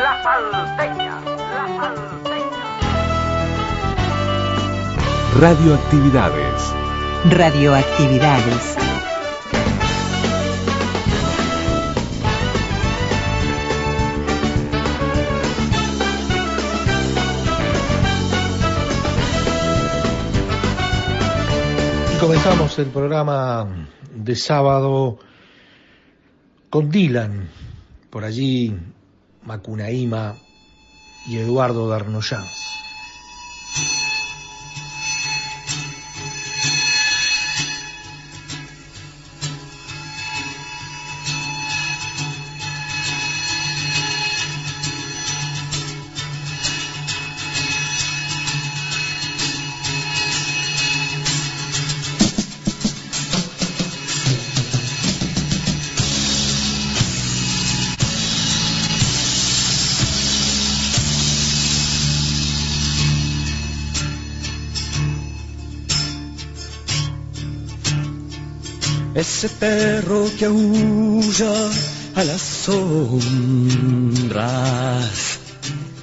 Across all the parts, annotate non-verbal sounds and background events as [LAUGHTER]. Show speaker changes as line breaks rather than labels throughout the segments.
La salteña, la salteña.
Radioactividades.
Radioactividades.
Y comenzamos el programa de sábado con Dylan, por allí Macunaíma y Eduardo Darnoyans.
Ese perro que aúlla a las sombras.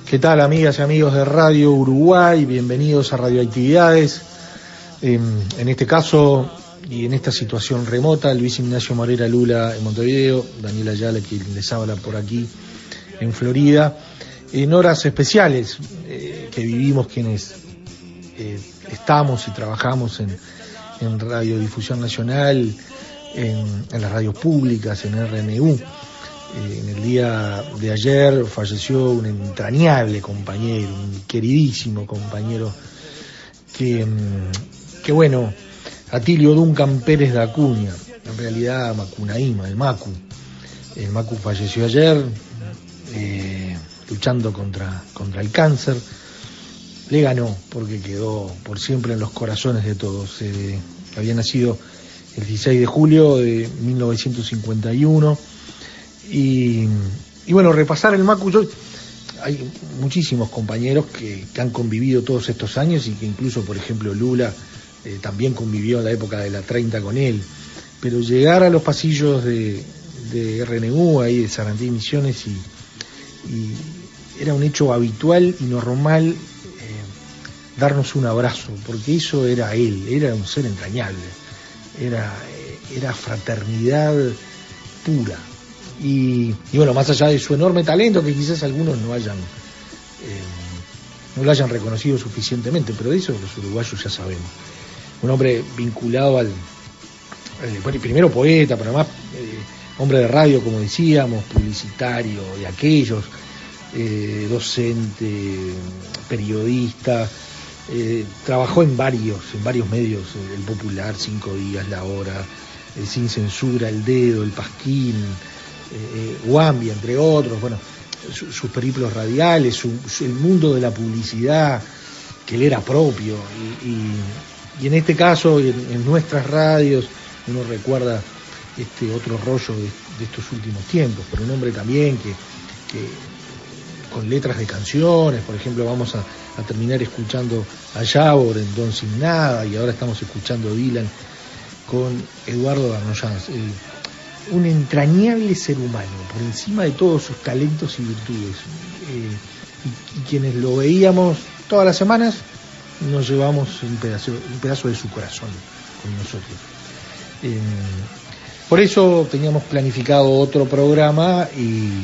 ¿Qué tal amigas y amigos de Radio Uruguay? Bienvenidos a Radioactividades. Eh, en este caso y en esta situación remota, Luis Ignacio Morera Lula en Montevideo, Daniela Ayala quien les habla por aquí en Florida, en horas especiales eh, que vivimos quienes eh, estamos y trabajamos en, en Radiodifusión Nacional, en, las radios públicas, en RNU. Eh, en el día de ayer falleció un entrañable compañero, un queridísimo compañero que, mm, que bueno, Atilio Duncan Pérez de Acuña, en realidad Macunaíma, el Macu. El Macu falleció ayer eh, luchando contra, contra el cáncer. Le ganó porque quedó por siempre en los corazones de todos. Eh, había nacido el 16 de julio de 1951. Y, bueno, repasar el Macu, hay muchísimos compañeros que, han convivido todos estos años y que incluso, por ejemplo, Lula eh, también convivió en la época de la 30 con él. Pero llegar a los pasillos de, de RNU, ahí de Sarandí Misiones, y, y, era un hecho habitual y normal eh, darnos un abrazo, porque eso era él, era un ser entrañable era, era fraternidad pura. Y, bueno, más allá de su enorme talento, que quizás algunos no hayan, eh, no lo hayan reconocido suficientemente, pero de eso los uruguayos ya sabemos. Un hombre vinculado al, eh, primero poeta, pero además eh, hombre de radio, como decíamos, publicitario de aquellos, docente, periodista, eh, trabajó en varios, en varios medios, eh, el Popular, Cinco Días, La Hora, el Sin Censura, El Dedo, El Pasquín, eh, Wambia, entre otros, bueno, su, sus periplos radiales, el mundo de la publicidad, que él era propio, y, en este caso, en, nuestras radios, uno recuerda este otro rollo de, estos últimos tiempos, pero un hombre también que con letras de canciones, por ejemplo, vamos a, a terminar escuchando a Yavor en Don Sin Nada y ahora estamos escuchando a Dylan con Eduardo Darnoyans. Eh, un entrañable ser humano, por encima de todos sus talentos y virtudes. Eh, y, y, quienes lo veíamos todas las semanas, nos llevamos un pedazo, un pedazo de su corazón con nosotros. Eh, por eso teníamos planificado otro programa y,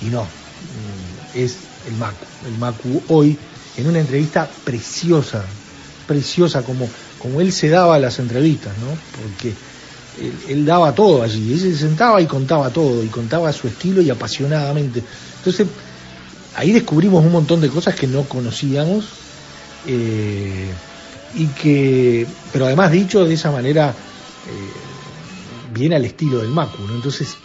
y no, es el MACU. El MACU hoy en una entrevista preciosa, preciosa como, como él se daba las entrevistas, ¿no? Porque él, daba todo allí, él se sentaba y contaba todo, y contaba a su estilo y apasionadamente. Entonces, ahí descubrimos un montón de cosas que no conocíamos, eh, y que, pero además dicho de esa manera, eh, bien al estilo del Macu, ¿no? Entonces,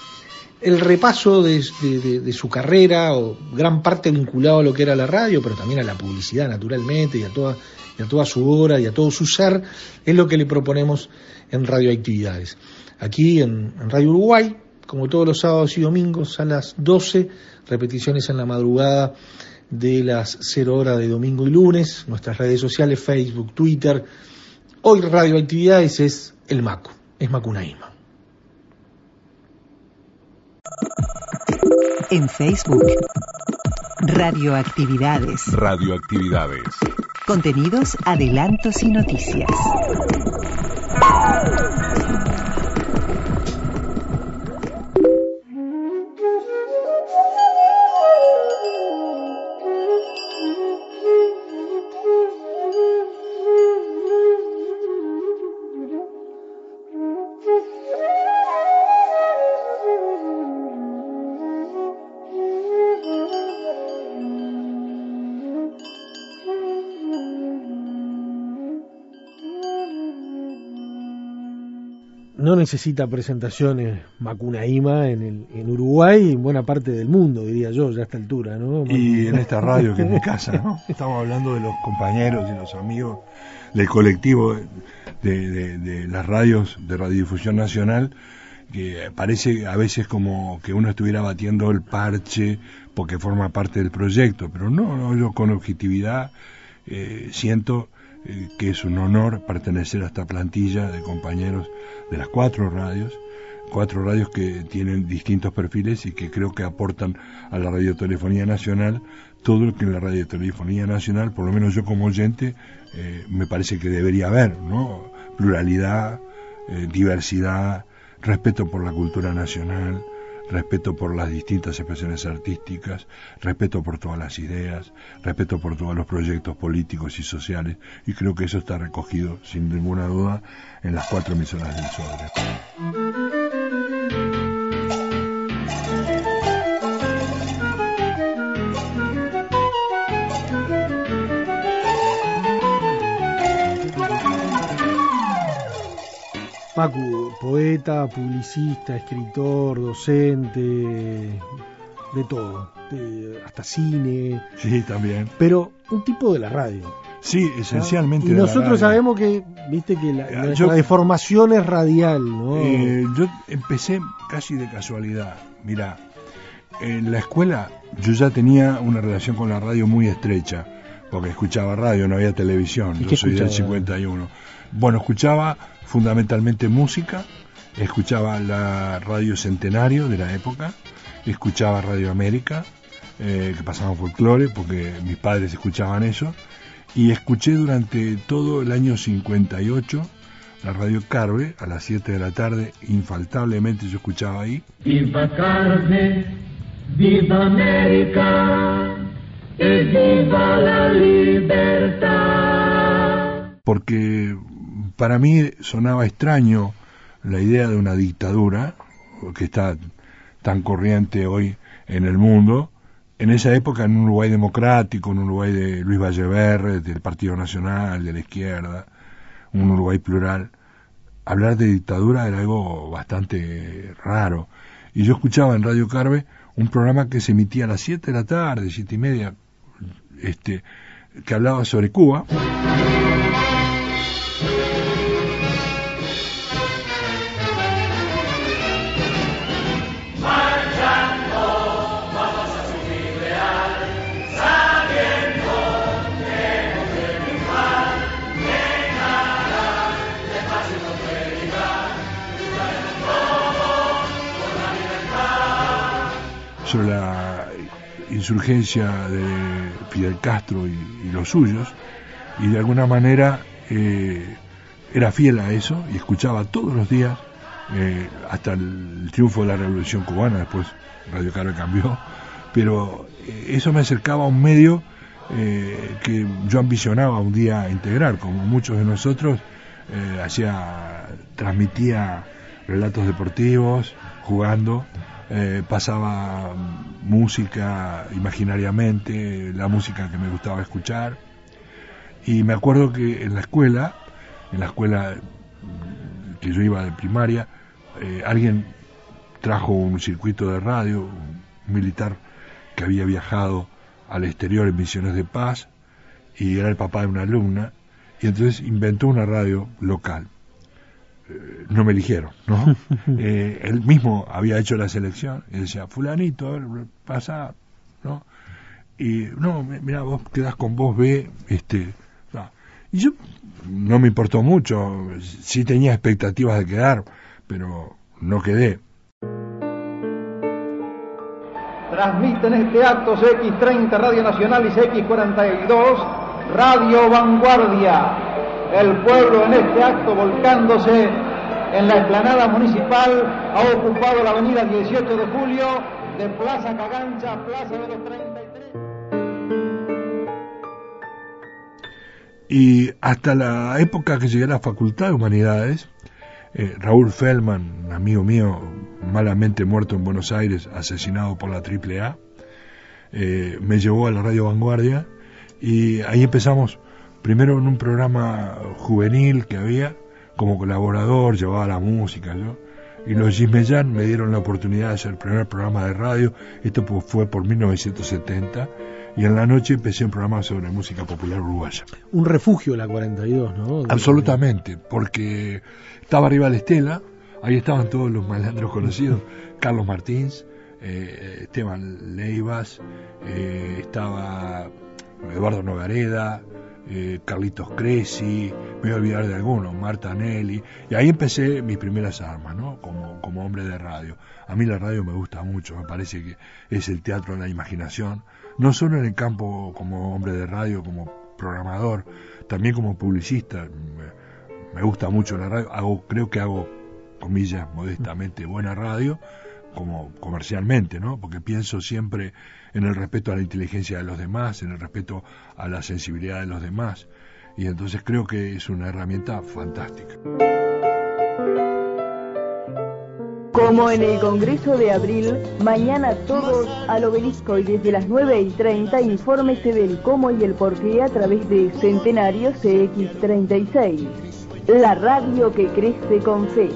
el repaso de, su carrera, o gran parte vinculado a lo que era la radio, pero también a la publicidad, naturalmente, y a toda, y a toda su obra y a todo su ser, es lo que le proponemos en Radioactividades. Aquí en, en Radio Uruguay, como todos los sábados y domingos a las 12, repeticiones en la madrugada de las 0 horas de domingo y lunes, nuestras redes sociales, Facebook, Twitter. Hoy Radioactividades es el Macu, es Macunaíma.
En Facebook. Radioactividades.
Radioactividades.
Contenidos, adelantos y noticias.
No necesita presentaciones Macunaíma en, el, en Uruguay y en buena parte del mundo, diría yo, ya a esta altura, ¿no?
Y en esta radio que es mi casa, ¿no? [LAUGHS] Estamos hablando de los compañeros y los amigos del colectivo de, de- de las radios de radiodifusión nacional, que parece a veces como que uno estuviera batiendo el parche porque forma parte del proyecto, pero no, no yo con objetividad eh, siento que es un honor pertenecer a esta plantilla de compañeros de las cuatro radios, cuatro radios que tienen distintos perfiles y que creo que aportan a la radiotelefonía nacional todo lo que en la radiotelefonía nacional, por lo menos yo como oyente, eh, me parece que debería haber, ¿no? Pluralidad, eh, diversidad, respeto por la cultura nacional, respeto por las distintas expresiones artísticas, respeto por todas las ideas, respeto por todos los proyectos políticos y sociales, y creo que eso está recogido, sin ninguna duda, en las cuatro emisoras del sobre.
Macu, poeta, publicista, escritor, docente, de todo, de- hasta cine,
Sí, también.
pero un tipo de la radio.
Sí, esencialmente.
Y
de
nosotros sabemos que, viste, que la, la-
yo-
la deformación es radial, ¿no?
Eh, yo empecé casi de casualidad. Mira, en la escuela yo ya tenía una relación con la radio muy estrecha, porque escuchaba radio, no había televisión.
¿Y
Yo soy del
escuchaba?
51. Bueno, escuchaba fundamentalmente música, escuchaba la radio Centenario de la época, escuchaba Radio América, eh, que pasaban folclore, porque mis padres escuchaban eso, y escuché durante todo el año 58 la radio Carve a las 7 de la tarde, infaltablemente yo escuchaba ahí.
Viva carne, viva América, y viva la libertad.
porque para mí sonaba extraño la idea de una dictadura que está tan corriente hoy en el mundo. En esa época, en un Uruguay democrático, un Uruguay de Luis Valleverre, del Partido Nacional, de la izquierda, un Uruguay plural, hablar de dictadura era algo bastante raro. Y yo escuchaba en Radio Carve un programa que se emitía a las 7 de la tarde, siete y media, este, que hablaba sobre Cuba. Insurgencia de Fidel Castro y, los suyos, y de alguna manera eh, era fiel a eso y escuchaba todos los días, eh, hasta el triunfo de la Revolución Cubana, después Radio Carve cambió, pero eh, eso me acercaba a un medio que yo ambicionaba un día integrar, como muchos de nosotros, hacía, transmitía relatos deportivos, jugando, eh, pasaba música imaginariamente, la música que me gustaba escuchar. Y me acuerdo que en la escuela, en la escuela que yo iba de primaria, eh, alguien trajo un circuito de radio, un militar que había viajado al exterior en misiones de paz y era el papá de una alumna y entonces inventó una radio local. Eh, no me eligieron, ¿no? [LAUGHS] Eh, él mismo había hecho la selección y decía, fulanito, ver, pasa, ¿no? Y no, mi- mira, vos quedás con vos B, este, y yo no me importó mucho, sí tenía expectativas de quedar, pero no quedé.
Transmiten este acto CX30 Radio Nacional y CX42 Radio Vanguardia. El pueblo en este acto volcándose en la explanada municipal ha ocupado la avenida 18 de julio de Plaza Cagancha Plaza de los 33.
Y hasta la época que llegué a la Facultad de Humanidades, eh, Raúl Feldman, amigo mío, malamente muerto en Buenos Aires, asesinado por la AAA, eh, me llevó a la Radio Vanguardia y ahí empezamos primero en un programa juvenil que había, como colaborador, llevaba la música, yo. Y los Gismellán me dieron la oportunidad de hacer el primer programa de radio, esto fue por 1970, y en la noche empecé un programa sobre música popular uruguaya.
Un refugio la 42, ¿no?
Absolutamente, porque estaba arriba la estela, ahí estaban todos los malandros conocidos, [LAUGHS] Carlos Martins, eh, Esteban Leivas, eh, estaba Eduardo Nogareda, eh, Carlitos Cresci, me voy a olvidar de algunos, Marta Nelly, y ahí empecé mis primeras armas, ¿no? Como, como hombre de radio. A mí la radio me gusta mucho, me parece que es el teatro de la imaginación, no solo en el campo como hombre de radio, como programador, también como publicista. Me, gusta mucho la radio, hago, creo que hago, comillas, modestamente, buena radio, como comercialmente, ¿no? Porque pienso siempre en el respeto a la inteligencia de los demás, en el respeto a la sensibilidad de los demás. Y entonces creo que es una herramienta fantástica.
Como en el Congreso de Abril, mañana todos al obelisco y desde las 9 y 30 infórmese del cómo y el por qué a través de Centenario CX36. La radio que crece con fe.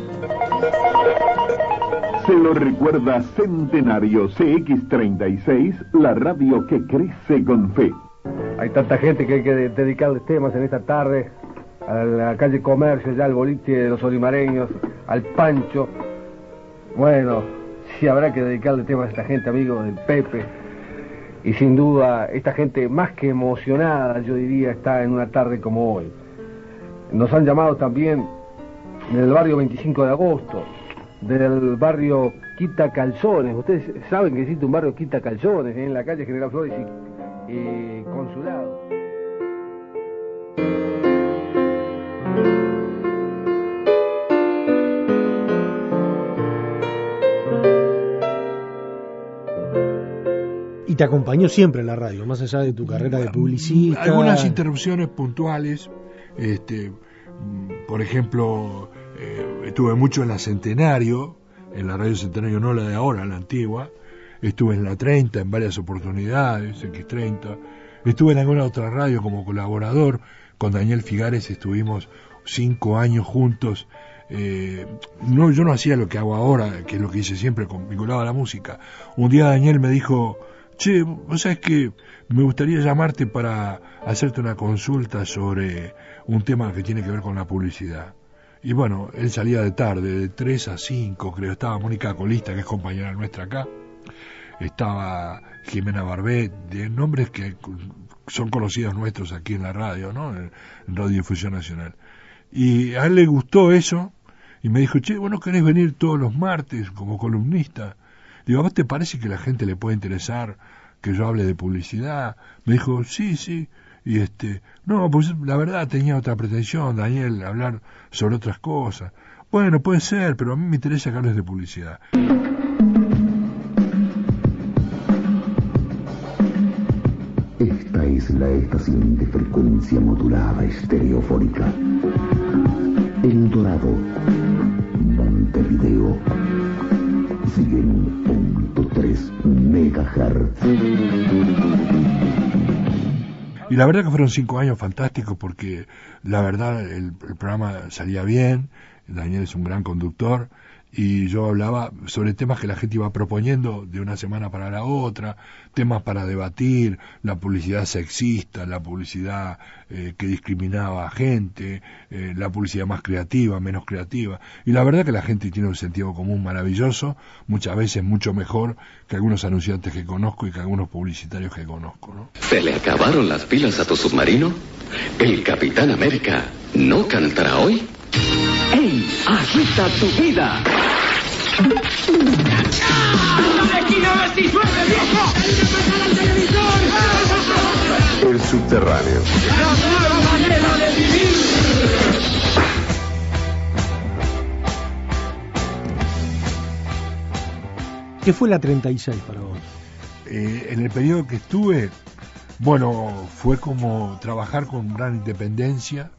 Se lo recuerda Centenario CX36, la radio que crece con fe.
Hay tanta gente que hay que de- dedicarles temas en esta tarde. A la calle Comercio, ya al boliche de los olimareños, al Pancho. Bueno, sí habrá que dedicarle temas a esta gente, amigo del Pepe. Y sin duda, esta gente más que emocionada, yo diría, está en una tarde como hoy. Nos han llamado también del barrio 25 de agosto, del barrio Quita Calzones. Ustedes saben que existe un barrio Quita Calzones en la calle General Flores y, y Consulado.
Y te acompañó siempre en la radio, más allá de tu carrera de publicista.
Algunas interrupciones puntuales, este, por ejemplo, eh, estuve mucho en la Centenario, en la radio Centenario, no la de ahora, la antigua, estuve en la 30 en varias oportunidades, X30, estuve en alguna otra radio como colaborador, con Daniel Figares estuvimos cinco años juntos, eh, no, yo no hacía lo que hago ahora, que es lo que hice siempre, vinculado a la música. Un día Daniel me dijo, che, vos sabés que me gustaría llamarte para hacerte una consulta sobre un tema que tiene que ver con la publicidad. Y bueno, él salía de tarde, de 3 a 5, creo. Estaba Mónica Colista, que es compañera nuestra acá. Estaba Jimena Barbet, de nombres que son conocidos nuestros aquí en la radio, ¿no? En Radio Difusión Nacional. Y a él le gustó eso y me dijo, che, ¿vos no querés venir todos los martes como columnista? Digo, ¿a vos te parece que la gente le puede interesar que yo hable de publicidad? Me dijo, sí, sí. Y este, no, pues la verdad tenía otra pretensión, Daniel, hablar sobre otras cosas. Bueno, puede ser, pero a mí me interesa hables de publicidad.
Esta es la estación de frecuencia modulada estereofónica. El Dorado, Montevideo, 100.3 megahertz.
Y la verdad que fueron cinco años fantásticos porque la verdad el, el programa salía bien, Daniel es un gran conductor y yo hablaba sobre temas que la gente iba proponiendo de una semana para la otra, temas para debatir, la publicidad sexista, la publicidad eh, que discriminaba a gente, eh, la publicidad más creativa, menos creativa. Y la verdad que la gente tiene un sentido común maravilloso, muchas veces mucho mejor que algunos anunciantes que conozco y que algunos publicitarios que conozco. ¿no?
¿Se le acabaron las pilas a tu submarino? ¿El Capitán América no cantará hoy? ¡Ey! ¡Agita tu vida!
El subterráneo.
La nueva manera de vivir.
¿Qué fue la 36 para vos?
Eh, en el periodo que estuve, bueno, fue como trabajar con gran independencia,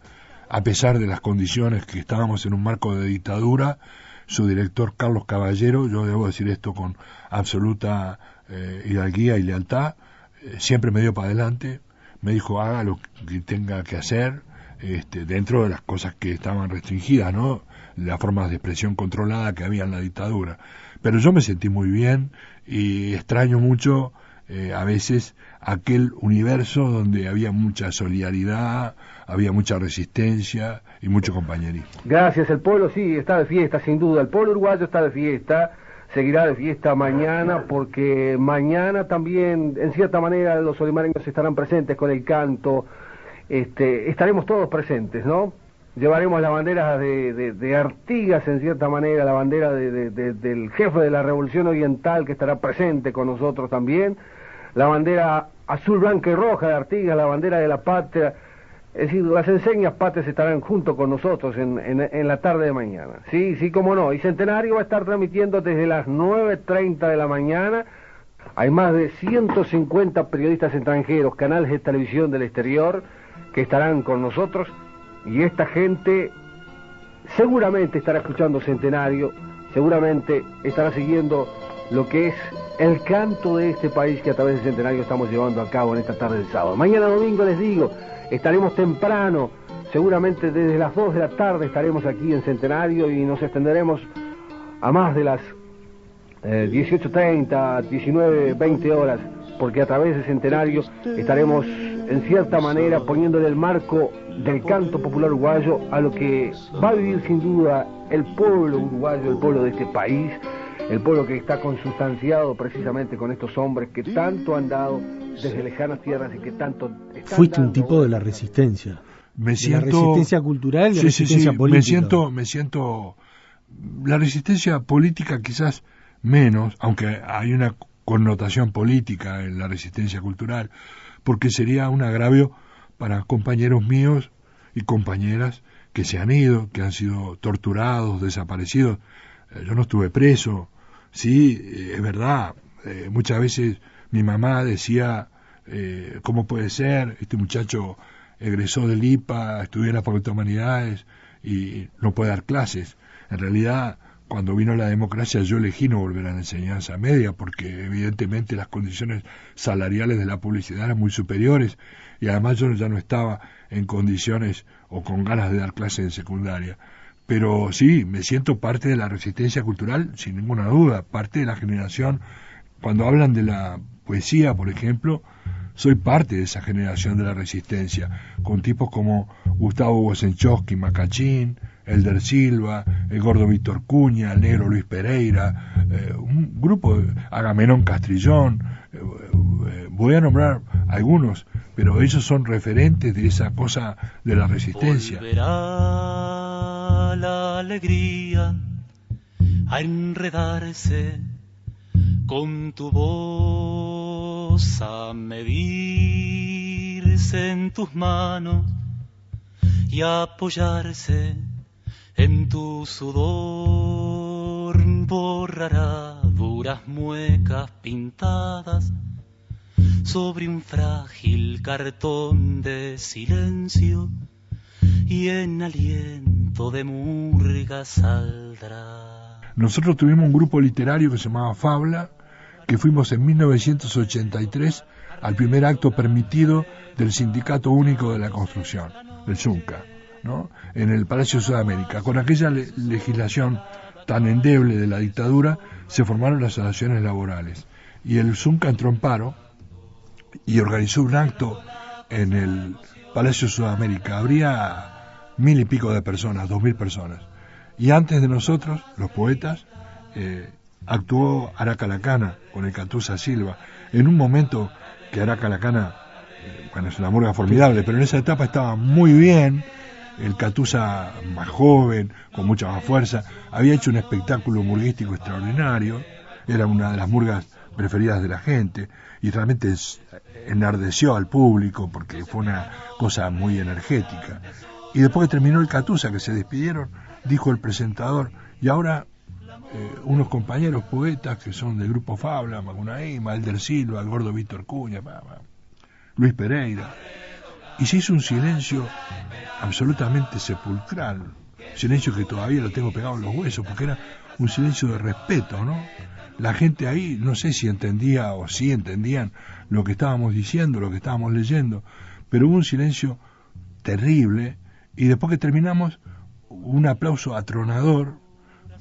a pesar de las condiciones que estábamos en un marco de dictadura. Su director Carlos Caballero, yo debo decir esto con absoluta eh, hidalguía y lealtad, eh, siempre me dio para adelante, me dijo haga lo que tenga que hacer, este, dentro de las cosas que estaban restringidas, ¿no? Las formas de expresión controlada que había en la dictadura. Pero yo me sentí muy bien y extraño mucho eh, a veces aquel universo donde había mucha solidaridad, había mucha resistencia y mucho compañerismo.
Gracias, el pueblo sí está de fiesta, sin duda. El pueblo uruguayo está de fiesta, seguirá de fiesta mañana, porque mañana también, en cierta manera, los olimareños estarán presentes con el canto. Este, estaremos todos presentes, ¿no? Llevaremos la bandera de, de, de Artigas, en cierta manera, la bandera de, del jefe de la Revolución Oriental, que estará presente con nosotros también, la bandera azul, blanca y roja de Artigas, la bandera de la patria. Es decir, las enseñas patrias estarán junto con nosotros en, en, en, la tarde de mañana. Sí, sí, cómo no. Y Centenario va a estar transmitiendo desde las 9.30 de la mañana. Hay más de 150 periodistas extranjeros, canales de televisión del exterior, que estarán con nosotros y esta gente seguramente estará escuchando Centenario, seguramente estará siguiendo lo que es el canto de este país que a través de Centenario estamos llevando a cabo en esta tarde de sábado. Mañana domingo les digo, estaremos temprano, seguramente desde las 2 de la tarde estaremos aquí en Centenario y nos extenderemos a más de las eh, 18.30, 19, 20 horas, porque a través de Centenario estaremos en cierta manera poniéndole el marco del canto popular uruguayo a lo que va a vivir sin duda el pueblo uruguayo, el pueblo de este país, el pueblo que está consustanciado precisamente con estos hombres que tanto han dado desde lejanas tierras y que tanto...
Fuiste un tipo de la resistencia.
Me
de
siento...
la resistencia cultural y la
Sí,
resistencia
sí,
política.
Me siento, me siento... La resistencia política quizás menos, aunque hay una connotación política en la resistencia cultural, porque sería un agravio para compañeros míos y compañeras que se han ido, que han sido torturados, desaparecidos. Eh, yo no estuve preso, sí, eh, es verdad, eh, muchas veces mi mamá decía, eh, ¿cómo puede ser? Este muchacho egresó del IPA, estudió en la Facultad de Humanidades y no puede dar clases. En realidad, cuando vino la democracia yo elegí no volver a la enseñanza media porque evidentemente las condiciones salariales de la publicidad eran muy superiores y además yo ya no estaba en condiciones o con ganas de dar clases en secundaria. Pero sí, me siento parte de la resistencia cultural, sin ninguna duda, parte de la generación. Cuando hablan de la poesía, por ejemplo, soy parte de esa generación de la resistencia, con tipos como Gustavo Wosenchowski, Macachín, Elder Silva, el gordo Víctor Cuña, el negro Luis Pereira, eh, un grupo, Agamenón Castrillón, eh, eh, voy a nombrar algunos, pero ellos son referentes de esa cosa de la resistencia.
Volverá la alegría a enredarse con tu voz, medirse en tus manos y apoyarse en tu sudor borrará duras muecas pintadas sobre un frágil cartón de silencio y en aliento de murga saldrá.
Nosotros tuvimos un grupo literario que se llamaba Fabla, que fuimos en 1983 al primer acto permitido del Sindicato Único de la Construcción, del SUNCA. ¿no? en el Palacio de Sudamérica, con aquella le legislación tan endeble de la dictadura, se formaron las asociaciones laborales. Y el Zunca entró en paro y organizó un acto en el Palacio Sudamérica. Habría mil y pico de personas, dos mil personas. Y antes de nosotros, los poetas, eh, actuó Aracalacana con el Catusa Silva. En un momento que Aracalacana, eh, bueno, es una murga formidable, pero en esa etapa estaba muy bien. El Catusa más joven, con mucha más fuerza, había hecho un espectáculo murguístico extraordinario. Era una de las murgas preferidas de la gente y realmente enardeció al público porque fue una cosa muy energética. Y después que terminó el Catusa, que se despidieron, dijo el presentador, y ahora eh, unos compañeros poetas que son del grupo Fabla, Macunaí, Malder Silva, el gordo Víctor Cuña, Luis Pereira. Y se hizo un silencio absolutamente sepulcral, silencio que todavía lo tengo pegado en los huesos, porque era un silencio de respeto, ¿no? La gente ahí, no sé si entendía o si entendían lo que estábamos diciendo, lo que estábamos leyendo, pero hubo un silencio terrible y después que terminamos, un aplauso atronador,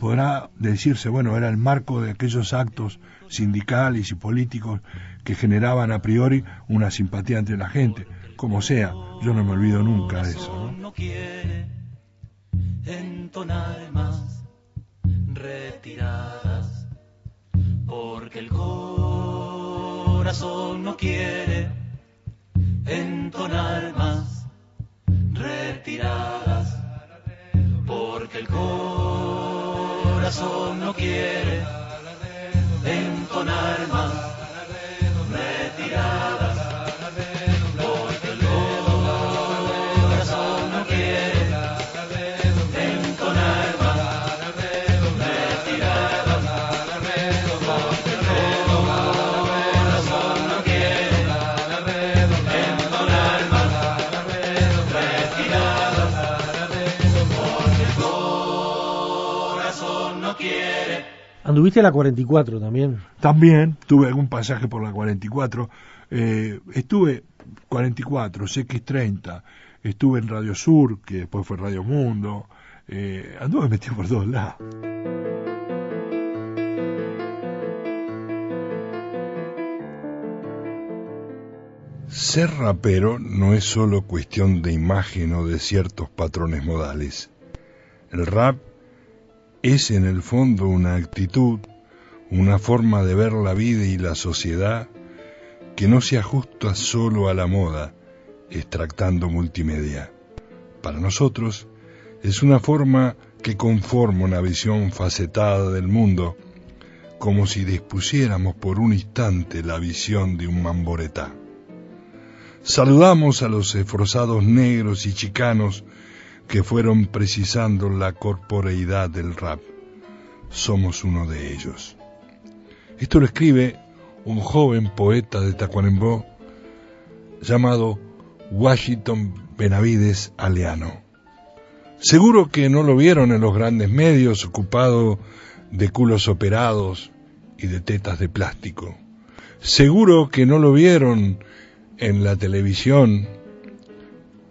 podrá decirse, bueno, era el marco de aquellos actos sindicales y políticos que generaban a priori una simpatía entre la gente. Como sea, yo no me olvido nunca de eso.
¿no? quiere entonar más retiradas, porque el corazón no quiere entonar más retiradas, porque el corazón no quiere entonar más retiradas.
Anduviste a la 44 también.
También tuve algún pasaje por la 44. Eh, estuve 44, CX30, estuve en Radio Sur, que después fue Radio Mundo. Eh, anduve metido por todos lados. Ser rapero no es solo cuestión de imagen o de ciertos patrones modales. El rap es en el fondo una actitud, una forma de ver la vida y la sociedad que no se ajusta solo a la moda, extractando multimedia. Para nosotros es una forma que conforma una visión facetada del mundo, como si dispusiéramos por un instante la visión de un mamboretá. Saludamos a los esforzados negros y chicanos que fueron precisando la corporeidad del rap. Somos uno de ellos. Esto lo escribe un joven poeta de Tacuarembó llamado Washington Benavides Aleano. Seguro que no lo vieron en los grandes medios ocupado de culos operados y de tetas de plástico. Seguro que no lo vieron en la televisión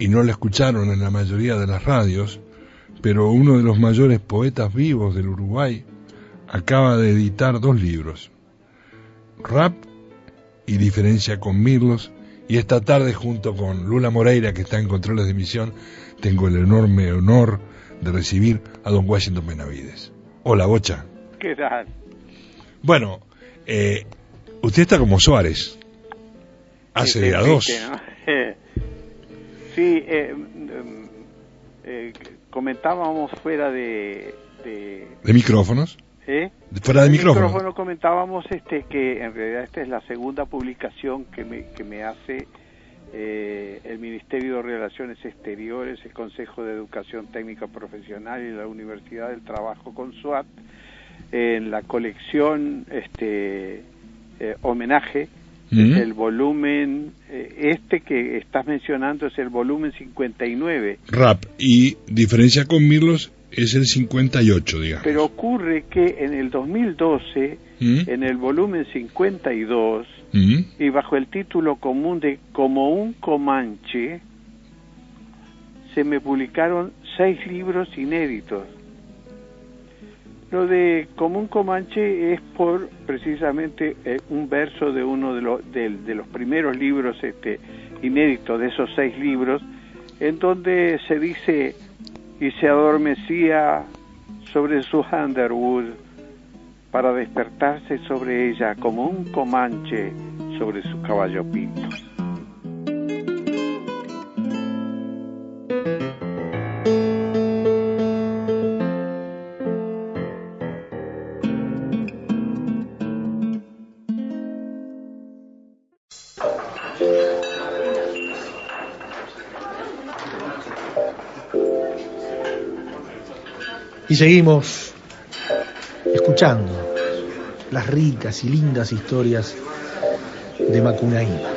y no lo escucharon en la mayoría de las radios, pero uno de los mayores poetas vivos del Uruguay acaba de editar dos libros, Rap y Diferencia con Mirlos, y esta tarde junto con Lula Moreira, que está en controles de emisión, tengo el enorme honor de recibir a don Washington Benavides. Hola, Bocha.
¿Qué tal?
Bueno, eh, usted está como Suárez. Hace a dos.
¿no? [LAUGHS] sí, eh, eh, comentábamos fuera de... ¿De,
¿De micrófonos?
¿Eh?
Fuera de
El
micrófono.
micrófono comentábamos este que en realidad esta es la segunda publicación que me, que me hace eh, el Ministerio de Relaciones Exteriores, el Consejo de Educación Técnica Profesional y la Universidad del Trabajo con SUAT en la colección este eh, homenaje
Mm.
es el volumen eh, este que estás mencionando es el volumen 59
Rap y Diferencia con Mirlos es el 58, digamos.
pero ocurre que en el 2012
¿Mm?
en el volumen 52
¿Mm?
y bajo el título común de Como un Comanche, se me publicaron seis libros inéditos. Lo de Común Comanche es por precisamente eh, un verso de uno de, los de, los primeros libros este, inéditos de esos seis libros, en donde se dice y se adormecía sobre su Underwood para despertarse sobre ella como un comanche sobre su caballo pinto.
Seguimos escuchando las ricas y lindas historias de Macunaíma.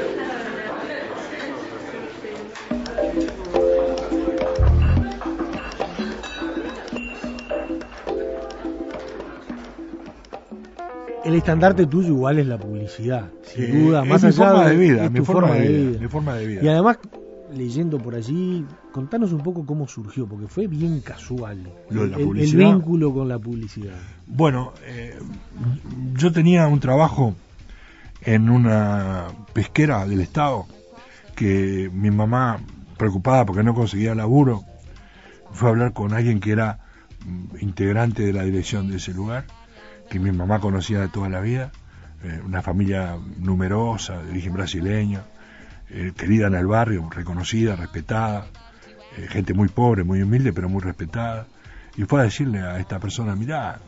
El estandarte tuyo igual es la publicidad, sin
Sí,
duda,
es
más
mi
allá
forma de
de,
vida,
es
mi
tu
forma de vida, mi forma de vida.
Y además, leyendo por allí, contanos un poco cómo surgió, porque fue bien casual
Lo de la
el- vínculo con la publicidad.
Bueno, eh, yo tenía un trabajo en una pesquera del Estado que mi mamá, preocupada porque no conseguía laburo, fue a hablar con alguien que era mm, integrante de la dirección de ese lugar, que mi mamá conocía de toda la vida, eh, una familia numerosa, de origen brasileño, eh, querida en el barrio, reconocida, respetada, eh, gente muy pobre, muy humilde, pero muy respetada. Y fue a decirle a esta persona, mirá,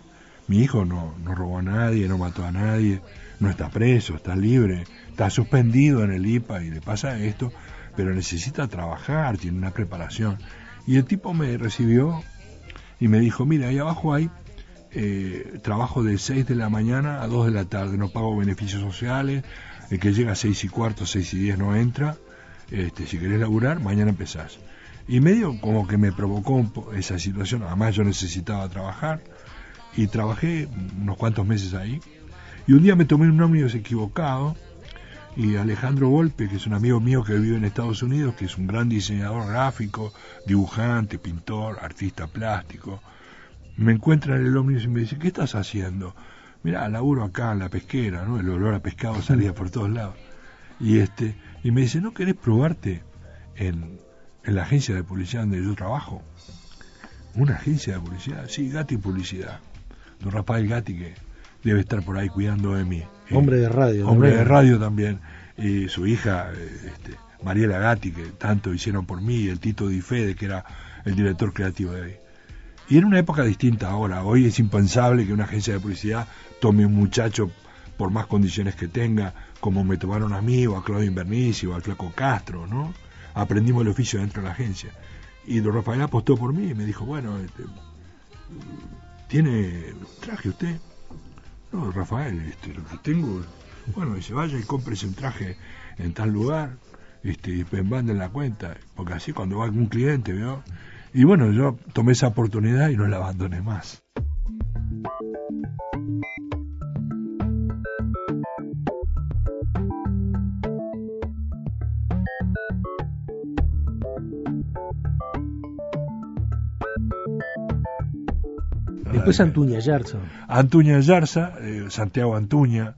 mi hijo no, no robó a nadie, no mató a nadie, no está preso, está libre, está suspendido en el IPA y le pasa esto, pero necesita trabajar, tiene una preparación. Y el tipo me recibió y me dijo, mira, ahí abajo hay eh, trabajo de 6 de la mañana a 2 de la tarde, no pago beneficios sociales, el que llega a 6 y cuarto, 6 y 10 no entra, este, si querés laburar, mañana empezás. Y medio como que me provocó esa situación, además yo necesitaba trabajar, y trabajé unos cuantos meses ahí, y un día me tomé un ómnibus equivocado, y Alejandro Volpe, que es un amigo mío que vive en Estados Unidos, que es un gran diseñador gráfico, dibujante, pintor, artista plástico, me encuentra en el ómnibus y me dice, ¿qué estás haciendo? Mirá, laburo acá en la pesquera, ¿no? El olor a pescado salía por todos lados. Y este, y me dice, ¿no querés probarte en, en la agencia de publicidad donde yo trabajo? ¿Una agencia de publicidad? Sí, Gatti Publicidad. Don Rafael Gatti, que debe estar por ahí cuidando de mí. Eh,
Hombre de radio.
Hombre de radio también. Y su hija, eh, este, Mariela Gatti, que tanto hicieron por mí, y el Tito Di Fede, que era el director creativo de ahí. Y era una época distinta ahora. Hoy es impensable que una agencia de publicidad tome un muchacho por más condiciones que tenga, como me tomaron a mí, o a Claudio Invernici, o al Flaco Castro, ¿no? Aprendimos el oficio dentro de la agencia. Y don Rafael apostó por mí y me dijo, bueno, este, ¿tiene traje usted? No, Rafael, este, lo que tengo, bueno, dice, vaya y cómprese un traje en tal lugar, este, y manden la cuenta, porque así cuando va algún cliente, ¿veo? Y bueno, yo tomé esa oportunidad y no la abandoné más.
Después Antuña Yarza.
Antuña Yarza, eh, Santiago Antuña,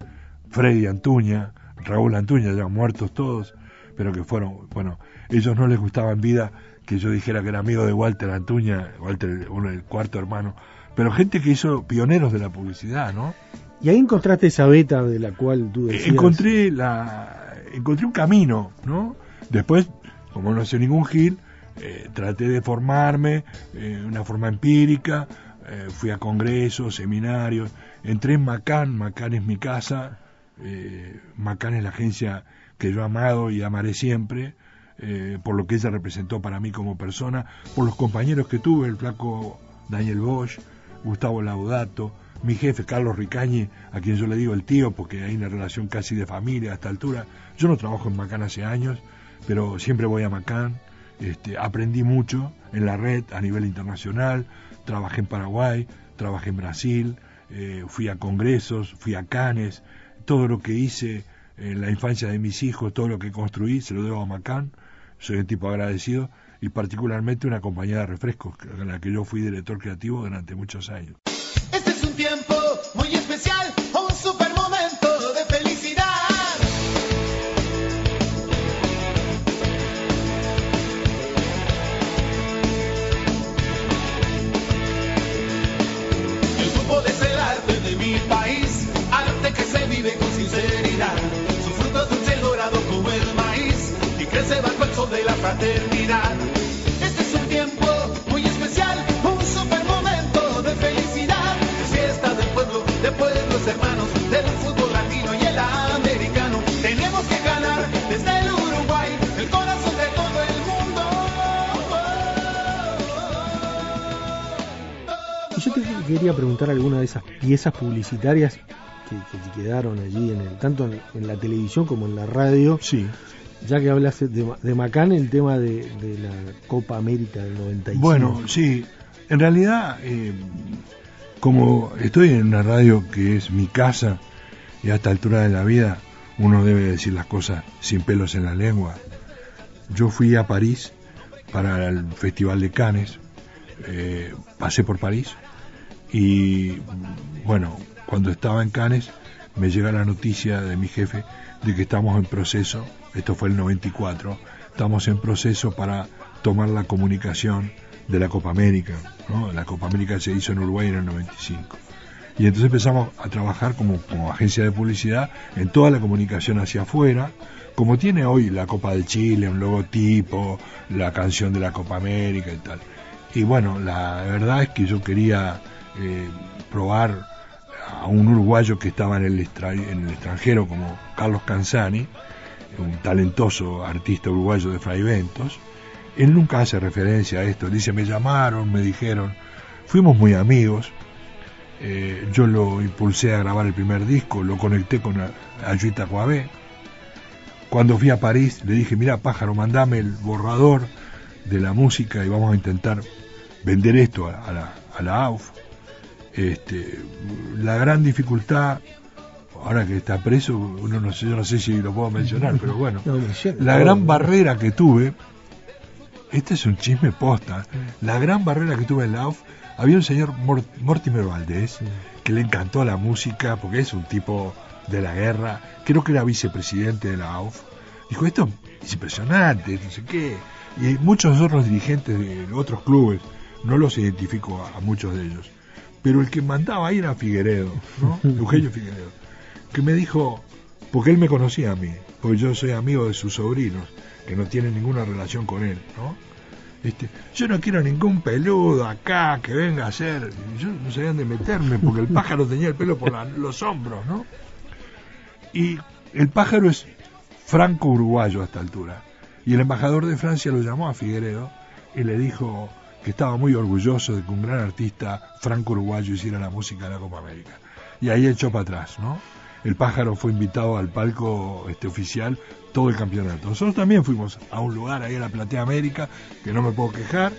Freddy Antuña, Raúl Antuña, ya muertos todos, pero que fueron, bueno, ellos no les gustaba en vida que yo dijera que era amigo de Walter Antuña, Walter, uno el cuarto hermano, pero gente que hizo pioneros de la publicidad, ¿no?
Y ahí encontraste esa beta de la cual tú decías.
encontré la encontré un camino no después como no sé ningún gil eh, traté de formarme eh, una forma empírica eh, fui a congresos seminarios entré en Macán Macán es mi casa eh, Macán es la agencia que yo he amado y amaré siempre eh, por lo que ella representó para mí como persona por los compañeros que tuve el flaco Daniel Bosch Gustavo Laudato mi jefe Carlos Ricañi, a quien yo le digo el tío porque hay una relación casi de familia a esta altura. Yo no trabajo en Macán hace años, pero siempre voy a Macán. Este, aprendí mucho en la red a nivel internacional, trabajé en Paraguay, trabajé en Brasil, eh, fui a congresos, fui a Canes, todo lo que hice en la infancia de mis hijos, todo lo que construí, se lo debo a Macán, soy un tipo agradecido y particularmente una compañía de refrescos, a la que yo fui director creativo durante muchos años.
Este es
tiempo
quería preguntar alguna de esas piezas publicitarias que, que quedaron allí, en el, tanto en, en la televisión como en la radio.
Sí.
Ya que hablas de, de Macán, el tema de, de la Copa América del 95.
Bueno, sí, en realidad, eh, como estoy en una radio que es mi casa y a esta altura de la vida uno debe decir las cosas sin pelos en la lengua. Yo fui a París para el Festival de Cannes, eh, pasé por París y bueno, cuando estaba en Cannes me llega la noticia de mi jefe de que estamos en proceso, esto fue el 94, estamos en proceso para tomar la comunicación de la Copa América, ¿no? La Copa América se hizo en Uruguay en el 95. Y entonces empezamos a trabajar como, como agencia de publicidad en toda la comunicación hacia afuera, como tiene hoy la Copa de Chile, un logotipo, la canción de la Copa América y tal. Y bueno, la verdad es que yo quería eh, probar a un uruguayo que estaba en el, extranjero como Carlos Canzani, un talentoso artista uruguayo de Fraiventos. Él nunca hace referencia a esto, dice, me llamaron, me dijeron, fuimos muy amigos, eh, yo lo impulsé a grabar el primer disco, lo conecté con Ayuita Coabé. Cuando fui a París le dije, mira pájaro, mandame el borrador de la música y vamos a intentar vender esto a la, a la AUF. Este, la gran dificultad, ahora que está preso, uno no sé, yo no sé si lo puedo mencionar, pero bueno,
No,
la gran barrera que tuve, este es un chisme posta, la gran barrera que tuve en la AUF, había un señor Mor- Mortimer Valdés que le encantó la música porque es un tipo de la guerra, creo que era vicepresidente de la AUF, dijo esto es impresionante, no sé qué, y muchos otros dirigentes de otros clubes, no los identifico a, a muchos de ellos, pero el que mandaba ahí era Figueredo, ¿no? [LAUGHS] Eugenio Figueredo, que me dijo, porque él me conocía a mí, porque yo soy amigo de sus sobrinos, que no tienen ninguna relación con él, ¿no? Este, yo no quiero ningún peludo acá que venga a hacer, yo no sabía dónde meterme, porque el pájaro [LAUGHS] tenía el pelo por la- los hombros, ¿no? Y el pájaro es franco-uruguayo a esta altura. Y el embajador de Francia lo llamó a Figueredo y le dijo que estaba muy orgulloso de que un gran artista franco-uruguayo hiciera la música de la Copa América. Y ahí echó para atrás, ¿no? El pájaro fue invitado al palco este oficial todo el campeonato. Nosotros también fuimos a un lugar ahí en la Platea América, que no me puedo quejar,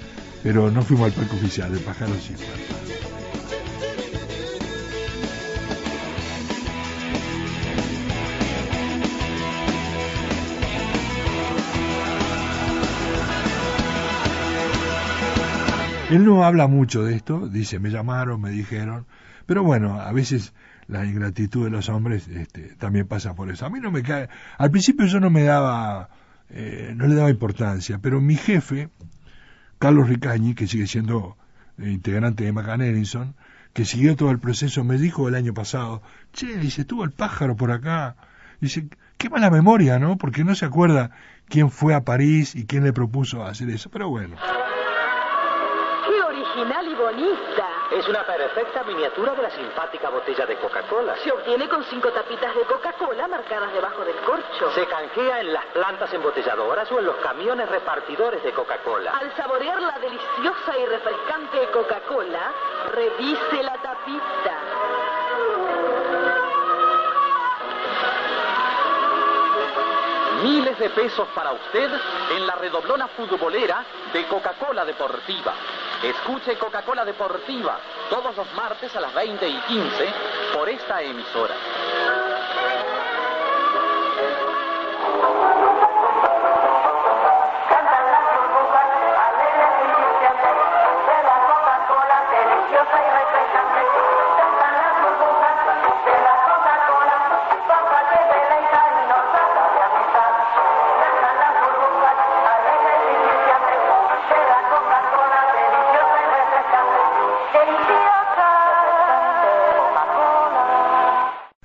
pero no fuimos al palco oficial, el pájaro sí fue. Él no habla mucho de esto, dice, me llamaron, me dijeron, pero bueno, a veces la ingratitud de los hombres este, también pasa por eso. A mí no me cae, al principio yo no me daba, eh, no le daba importancia, pero mi jefe, Carlos Ricañi, que sigue siendo eh, integrante de Macan que siguió todo el proceso, me dijo el año pasado, che, dice, estuvo el pájaro por acá, dice, qué mala memoria, ¿no? Porque no se acuerda quién fue a París y quién le propuso hacer eso, pero bueno.
¡Qué original y bonita!
Es una perfecta miniatura de la simpática botella de Coca-Cola.
Se obtiene con cinco tapitas de Coca-Cola marcadas debajo del corcho.
Se canjea en las plantas embotelladoras o en los camiones repartidores de Coca-Cola.
Al saborear la deliciosa y refrescante Coca-Cola, revise la tapita.
Miles de pesos para usted en la redoblona futbolera de Coca-Cola Deportiva. Escuche Coca-Cola Deportiva todos los martes a las 20 y 15 por esta emisora.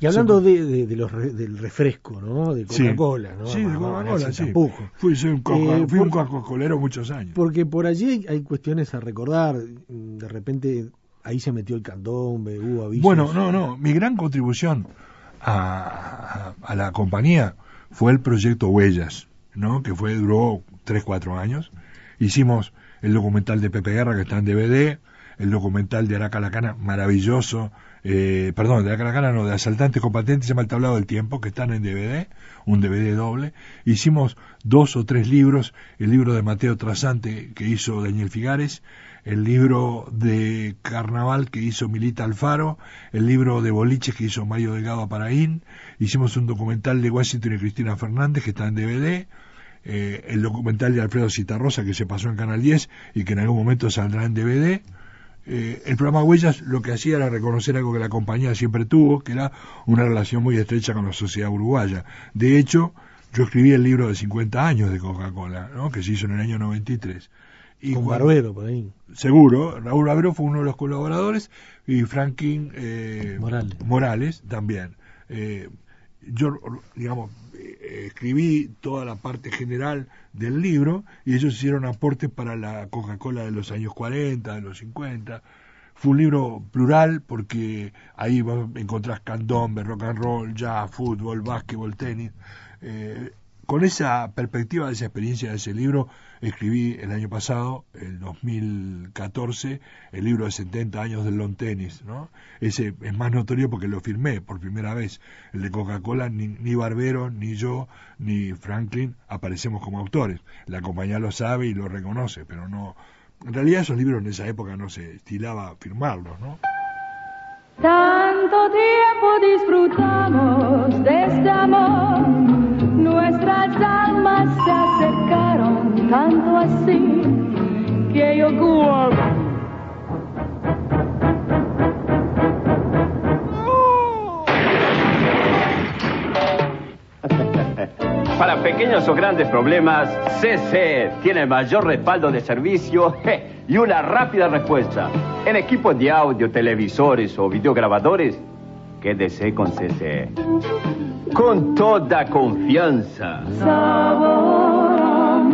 Y
hablando de, de, de los re- del refresco, ¿no? De. Coca-Cola, ¿no?
Sí, de Coca-Cola, sí.
en tapujo.
Fui, soy un coca-
Eh,
fui un coca-colero muchos años.
Porque por allí hay, hay cuestiones a recordar. De repente ahí se metió el candombe, hubo avisos.
Bueno, no, no. Mi gran contribución a, a- a la compañía fue el proyecto Huellas, ¿no? Que fue duró 3, 4 años. Hicimos el documental de Pepe Guerra que está en DVD, el documental de Araca Lacana, maravilloso, eh, perdón, de Araca Lacana no, de Asaltantes con Patentes, se llama El Tablado del Tiempo, que están en DVD, un DVD doble. Hicimos dos o tres libros, el libro de Mateo Trasante que hizo Daniel Figares, el libro de Carnaval que hizo Milita Alfaro, el libro de Boliches que hizo Mario Delgado Aparaín, hicimos un documental de Washington y Cristina Fernández que está en DVD, eh, el documental de Alfredo Citarrosa que se pasó en Canal 10 y que en algún momento saldrá en DVD. Eh, el programa Huellas lo que hacía era reconocer algo que la compañía siempre tuvo, que era una relación muy estrecha con la sociedad uruguaya. De hecho, yo escribí el libro de 50 años de Coca-Cola, ¿no? que se hizo en el año 93. Y
Con
cuando-
Barbero por ahí.
Seguro, Raúl Barbero fue uno de los colaboradores y Franklin eh,
Morales.
Morales también. Eh, yo, digamos, escribí toda la parte general del libro y ellos hicieron aportes para la Coca-Cola de los años 40, de los 50. Fue un libro plural porque ahí encontrás candombe, rock and roll, jazz, fútbol, básquetbol, tenis. Eh, con esa perspectiva, de esa experiencia de ese libro, escribí el año pasado, el 2014, el libro de 70 años del long tenis, ¿no? Ese es más notorio porque lo firmé por primera vez. El de Coca-Cola, ni, ni Barbero, ni yo, ni Franklin aparecemos como autores. La compañía lo sabe y lo reconoce, pero no... En realidad esos libros en esa época no se estilaba firmarlos, ¿no?
Tanto tiempo disfrutamos de este amor, nuestras almas se acercaron tanto así que yo guardo. [LAUGHS]
Para pequeños o grandes problemas, CC tiene mayor respaldo de servicio [LAUGHS] y una rápida respuesta. En equipos de audio, televisores o videograbadores, quédese con CC. Con toda confianza.
Sabor a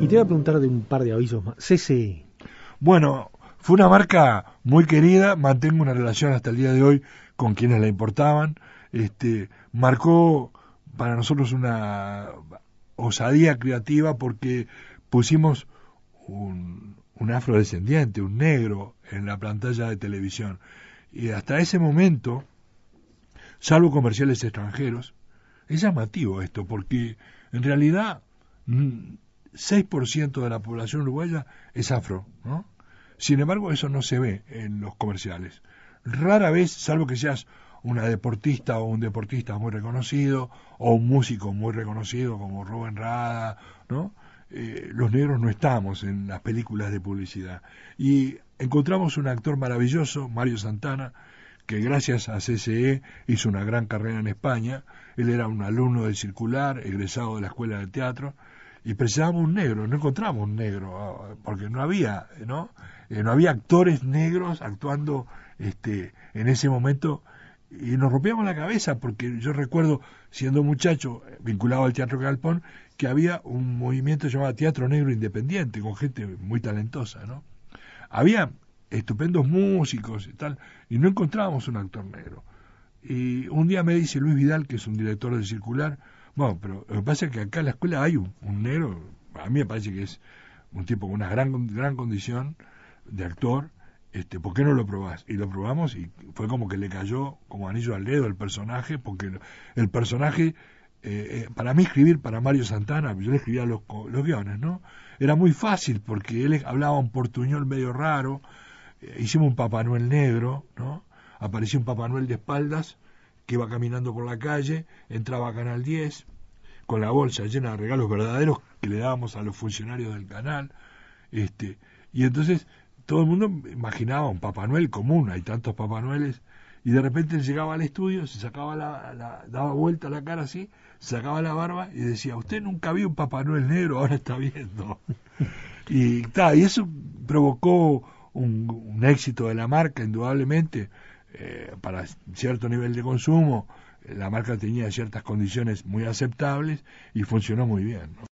Y te voy a preguntar de un par de avisos más. CCE.
Bueno, fue una marca muy querida, mantengo una relación hasta el día de hoy con quienes la importaban. Este, marcó para nosotros una osadía creativa porque pusimos un, un afrodescendiente, un negro, en la pantalla de televisión. Y hasta ese momento, salvo comerciales extranjeros, es llamativo esto, porque en realidad mm, 6% de la población uruguaya es afro, ¿no? Sin embargo, eso no se ve en los comerciales. Rara vez, salvo que seas una deportista o un deportista muy reconocido, o un músico muy reconocido como Rubén Rada, ¿no? Eh, los negros no estamos en las películas de publicidad. Y encontramos un actor maravilloso, Mario Santana, que gracias a CCE hizo una gran carrera en España. Él era un alumno del circular, egresado de la escuela de teatro, y precisábamos un negro, no encontramos un negro, ah, porque no había, ¿no? Eh, no había actores negros actuando este, en ese momento y nos rompíamos la cabeza porque yo recuerdo siendo muchacho vinculado al Teatro Galpón que había un movimiento llamado Teatro Negro Independiente con gente muy talentosa, ¿no? Había estupendos músicos y tal y no encontrábamos un actor negro. Y un día me dice Luis Vidal, que es un director del circular, bueno, pero lo que pasa es que acá en la escuela hay un, un negro, a mí me parece que es un tipo con una gran, gran condición de actor, este, ¿por qué no lo probás? Y lo probamos y fue como que le cayó como anillo al dedo el personaje, porque el personaje, eh, eh, para mí escribir para Mario Santana, yo le escribía los, los guiones, ¿no? Era muy fácil porque él hablaba un portuñol medio raro, eh, hicimos un Papá Noel negro, ¿no? Apareció un Papá Noel de espaldas que iba caminando por la calle, entraba a Canal 10 con la bolsa llena de regalos verdaderos que le dábamos a los funcionarios del canal, este, y entonces todo el mundo imaginaba un Papá Noel común, hay tantos Papá Noeles, y de repente él llegaba al estudio, se sacaba la, la- daba vuelta la cara así, sacaba la barba y decía, usted nunca vio un Papá Noel negro, ahora está viendo. [LAUGHS] y, ta, y eso provocó un, éxito de la marca, indudablemente, eh, para cierto nivel de consumo, la marca tenía ciertas condiciones muy aceptables y funcionó muy bien.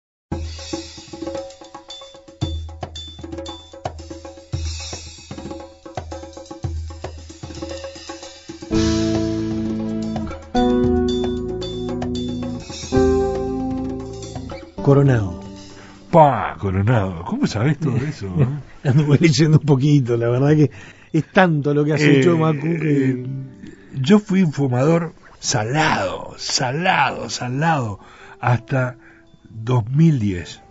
Coronado.
¡Pah! Coronado. ¿Cómo sabes todo [LAUGHS] eso? eh? [LAUGHS]
Anduve leyendo un poquito, la verdad que es tanto lo que has
Eh,
hecho, Macu, que...
eh, yo fui un fumador salado, salado, salado, hasta 2010.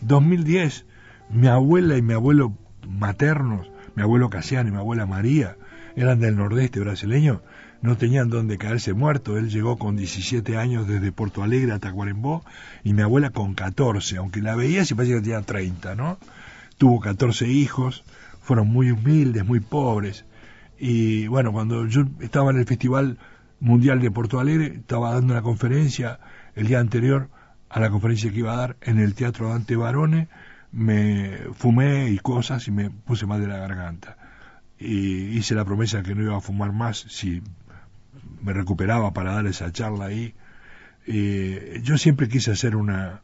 2010, mi abuela y mi abuelo maternos, mi abuelo Casiano y mi abuela María, eran del nordeste brasileño, no tenían donde caerse muerto. Él llegó con 17 años desde Porto Alegre a Tacuarembó y mi abuela con 14, aunque la veía se parecía que tenía 30, ¿no? Tuvo 14 hijos, fueron muy humildes, muy pobres. Y bueno, cuando yo estaba en el Festival Mundial de Porto Alegre, estaba dando una conferencia el día anterior a la conferencia que iba a dar en el Teatro Dante Barone, me fumé y cosas y me puse mal de la garganta. Y hice la promesa que no iba a fumar más si me recuperaba para dar esa charla ahí. Eh, yo siempre quise hacer una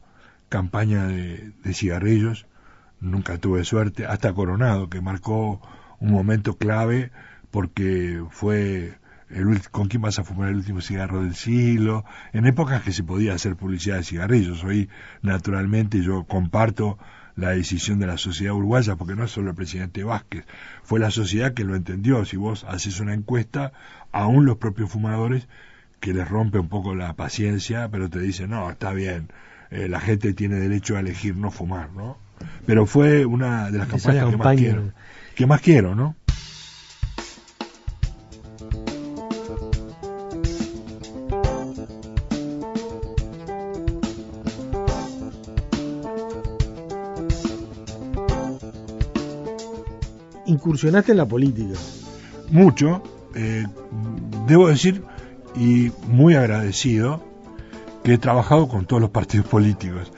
campaña de, de cigarrillos, nunca tuve suerte, hasta Coronado, que marcó un momento clave porque fue el con quién vas a fumar el último cigarro del siglo, en épocas que se podía hacer publicidad de cigarrillos. Hoy, naturalmente, yo comparto la decisión de la sociedad uruguaya, porque no es solo el presidente Vázquez, fue la sociedad que lo entendió. Si vos haces una encuesta, aún los propios fumadores, que les rompe un poco la paciencia, pero te dicen, no, está bien, eh, la gente tiene derecho a elegir no fumar, ¿no? Pero fue una de las campañas que más quiero, que más quiero, ¿no?
Incursionaste en la política.
mucho, eh, debo decir, y muy agradecido, que he trabajado con todos los partidos políticos.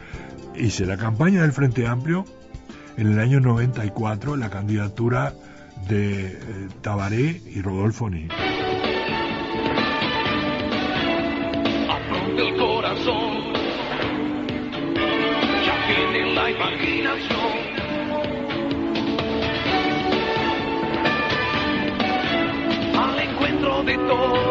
Hice la campaña del Frente Amplio, en el año 94 la candidatura de eh, Tabaré y Rodolfo Ní.
Encuentro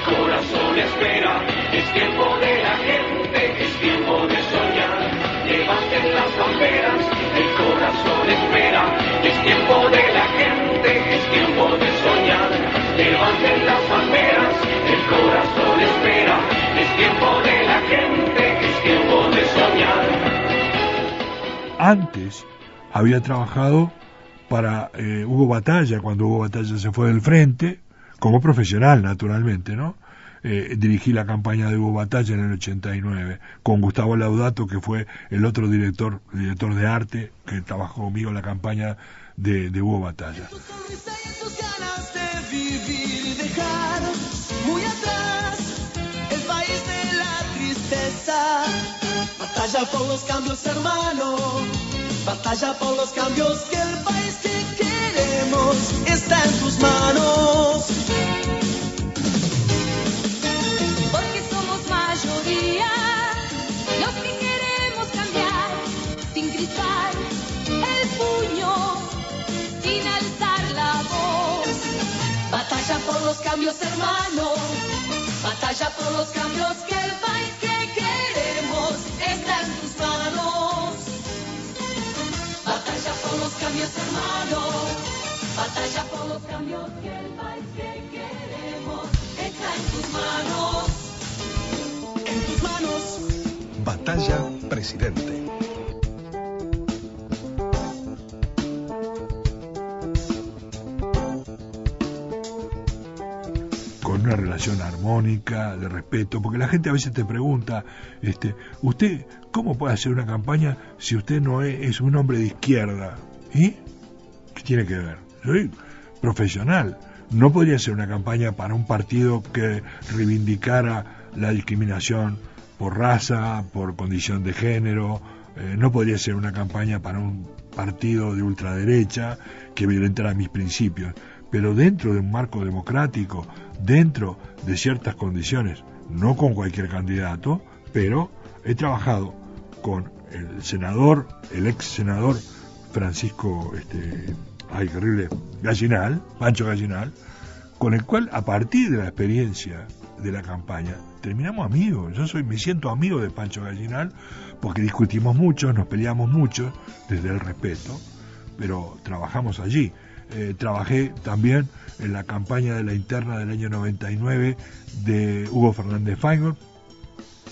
el corazón espera, es tiempo de la gente, es tiempo de soñar. Levanten las banderas, el corazón espera, es tiempo de la gente, es tiempo de soñar. Levanten las banderas, el corazón espera, es tiempo de la gente, es tiempo de soñar.
Antes había trabajado para eh, Hugo Batalla, cuando Hugo Batalla se fue del frente, como profesional, naturalmente, ¿no? Eh, dirigí la campaña de Hugo Batalla en el 89, con Gustavo Laudato, que fue el otro director, director de arte, que trabajó conmigo en la campaña de, de Hugo Batalla.
Batalla por los cambios, hermano. Batalla por los cambios que el país que queremos está en tus manos.
Porque somos mayoría, los que queremos cambiar, sin gritar el puño, sin alzar la voz.
Batalla por los cambios, hermano. Batalla por los cambios que el país que queremos está en tus manos. Cambios, hermano. Batalla por los cambios que el país que queremos está en tus manos. En tus manos.
Batalla Presidente.
una relación armónica, de respeto, porque la gente a veces te pregunta, este, usted, ¿cómo puede hacer una campaña si usted no es, es un hombre de izquierda? ¿Y? ¿Qué tiene que ver? Soy profesional. No podría ser una campaña para un partido que reivindicara la discriminación por raza, por condición de género, eh, no podría ser una campaña para un partido de ultraderecha que violentara mis principios, pero dentro de un marco democrático, dentro de ciertas condiciones, no con cualquier candidato, pero he trabajado con el senador, el ex senador Francisco, este, ay, Gallinal, Pancho Gallinal, con el cual a partir de la experiencia de la campaña terminamos amigos. Yo soy, me siento amigo de Pancho Gallinal porque discutimos mucho, nos peleamos mucho desde el respeto, pero trabajamos allí. Eh, trabajé también en la campaña de la interna del año 99 de Hugo Fernández Feingold,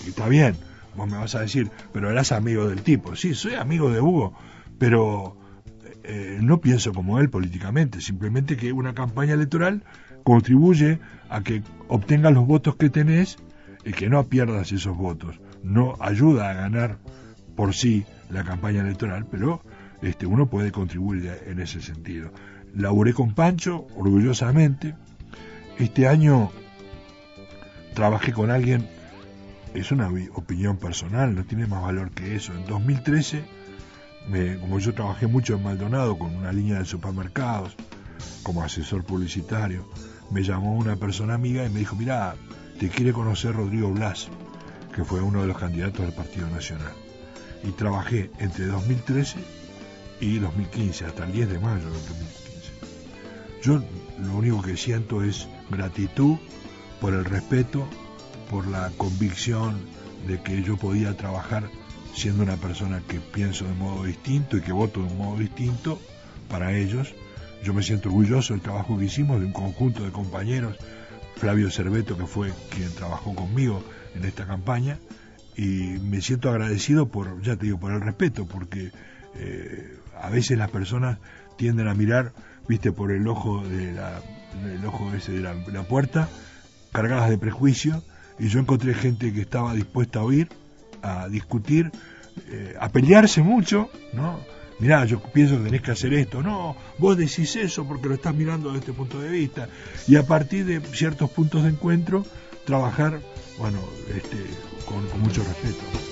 y está bien, vos me vas a decir, pero eras amigo del tipo. Sí, soy amigo de Hugo, pero eh, no pienso como él políticamente, simplemente que una campaña electoral contribuye a que obtengas los votos que tenés y que no pierdas esos votos. No ayuda a ganar por sí la campaña electoral, pero este, uno puede contribuir en ese sentido. Laboré con Pancho, orgullosamente. Este año trabajé con alguien, es una opinión personal, no tiene más valor que eso. En 2013, como yo trabajé mucho en Maldonado con una línea de supermercados, como asesor publicitario, me llamó una persona amiga y me dijo, mira, te quiere conocer Rodrigo Blas, que fue uno de los candidatos del Partido Nacional. Y trabajé entre 2013 y 2015, hasta el 10 de mayo de 2015. Yo lo único que siento es gratitud por el respeto, por la convicción de que yo podía trabajar siendo una persona que pienso de modo distinto y que voto de un modo distinto para ellos yo me siento orgulloso del trabajo que hicimos de un conjunto de compañeros, Flavio Cerveto, que fue quien trabajó conmigo en esta campaña, y me siento agradecido por, ya te digo, por el respeto, porque eh, a veces las personas tienden a mirar, viste, por el ojo de la, ojo ese de la, puerta, cargadas de prejuicio, y yo encontré gente que estaba dispuesta a oír, a discutir, eh, a pelearse mucho, ¿no? mirá, yo pienso que tenés que hacer esto. No, vos decís eso porque lo estás mirando desde este punto de vista. Y a partir de ciertos puntos de encuentro, trabajar, bueno, este, con, con mucho respeto.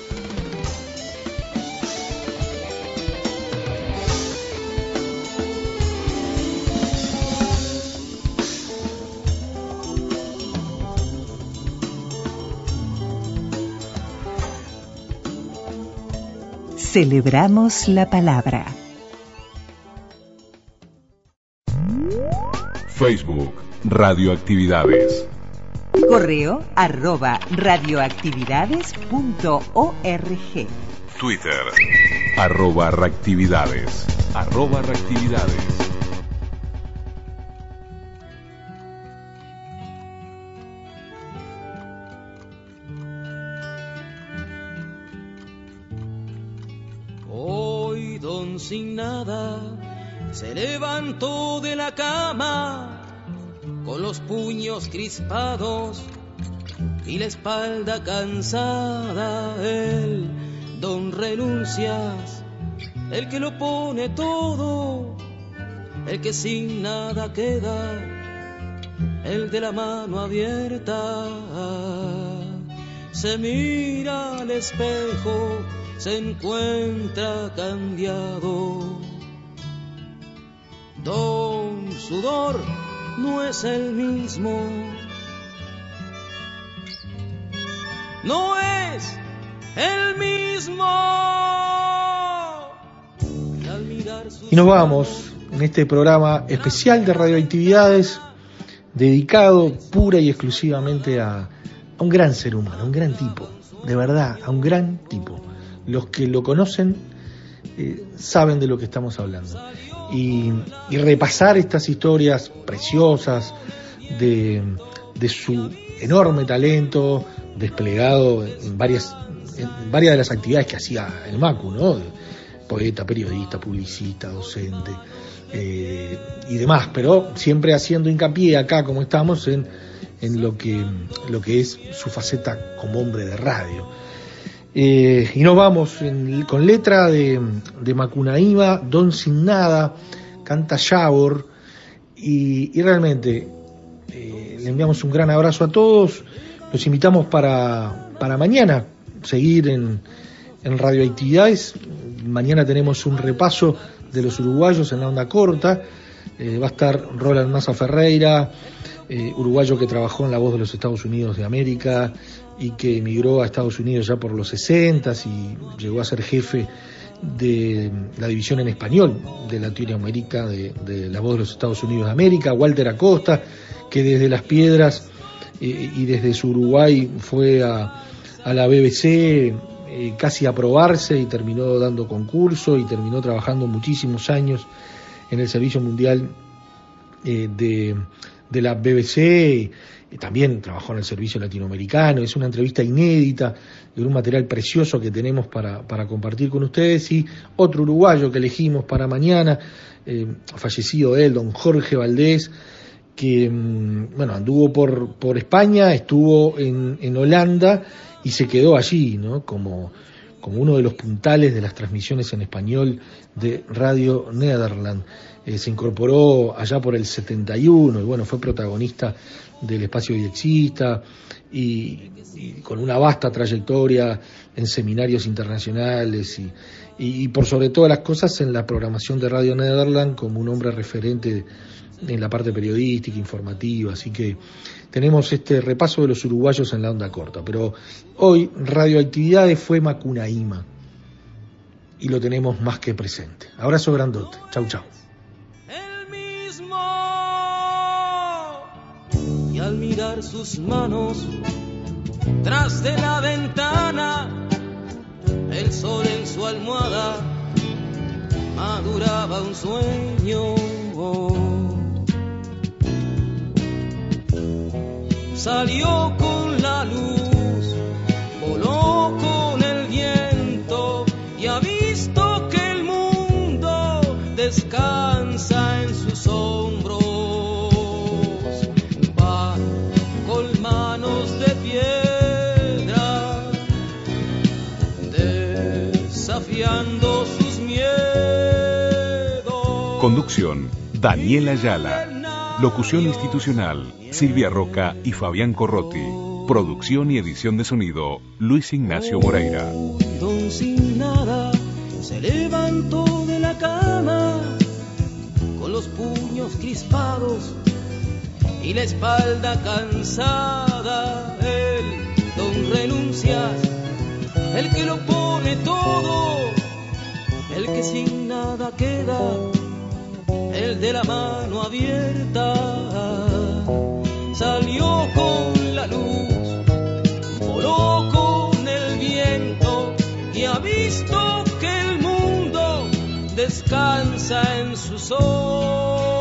Celebramos la palabra.
Facebook, Radioactividades.
Correo arroba radioactividades.org.
Twitter, arroba reactividades. Arroba reactividades.
Hoy, don sin nada, se levantó de la cama con los puños crispados y la espalda cansada. El don renuncias, el que lo pone todo, el que sin nada queda, el de la mano abierta. Se mira al espejo, se encuentra cambiado. Don Sudor no es el mismo. No es el mismo. Y
nos vamos en este programa especial de radioactividades dedicado pura y exclusivamente a, a un gran ser humano, a un gran tipo, de verdad, a un gran tipo. Los que lo conocen eh, saben de lo que estamos hablando. Y, repasar estas historias preciosas de, de su enorme talento desplegado en varias, en varias de las actividades que hacía el MACU, ¿no? Poeta, periodista, publicista, docente eh, y demás, pero siempre haciendo hincapié acá, como estamos, en en lo que, lo que es su faceta como hombre de radio. Eh, y nos vamos con letra de, de Macunaíma, Don Sin Nada, canta Yabor, y, y realmente eh, le enviamos un gran abrazo a todos, los invitamos para, para mañana, seguir en, en radioactividades, mañana tenemos un repaso de los uruguayos en la onda corta, eh, va a estar Roland Maza Ferreira, eh, uruguayo que trabajó en La Voz de los Estados Unidos de América y que emigró a Estados Unidos ya por los 60 y llegó a ser jefe de la división en español de Latinoamérica de, de La Voz de los Estados Unidos de América, Walter Acosta, que desde Las Piedras eh, y desde su Uruguay fue a, la BBC eh, casi a probarse y terminó dando concurso y terminó trabajando muchísimos años en el Servicio Mundial de, de la BBC, eh, también trabajó en el Servicio Latinoamericano, es una entrevista inédita, de un material precioso que tenemos para, para compartir con ustedes y otro uruguayo que elegimos para mañana, eh, fallecido él, don Jorge Valdés, que mm, bueno, anduvo por, por España, estuvo en, en Holanda y se quedó allí, ¿no? Como, como uno de los puntales de las transmisiones en español de Radio Nederland. Eh, se incorporó allá por el 71 y bueno, fue protagonista del espacio diexista y, y con una vasta trayectoria en seminarios internacionales y, por sobre todas las cosas en la programación de Radio Nederland como un hombre referente en la parte periodística, informativa, así que tenemos este repaso de los uruguayos en la onda corta, pero hoy Radioactividades fue Macunaíma y lo tenemos más que presente. Abrazo grandote, chau chau.
Sus manos tras de la ventana, el sol en su almohada maduraba un sueño. Salió con la luz, voló con el viento y ha visto que el mundo descansa en
Conducción, Daniela Ayala. Locución institucional, Silvia Roca y Fabián Corrotti. Producción y edición de sonido, Luis Ignacio Moreira.
Don sin nada se levantó de la cama con los puños crispados y la espalda cansada. El don renuncias, el que lo pone todo, el que sin nada queda, de la mano abierta. Salió con la luz, voló con el viento y ha visto que el mundo descansa en sus ojos.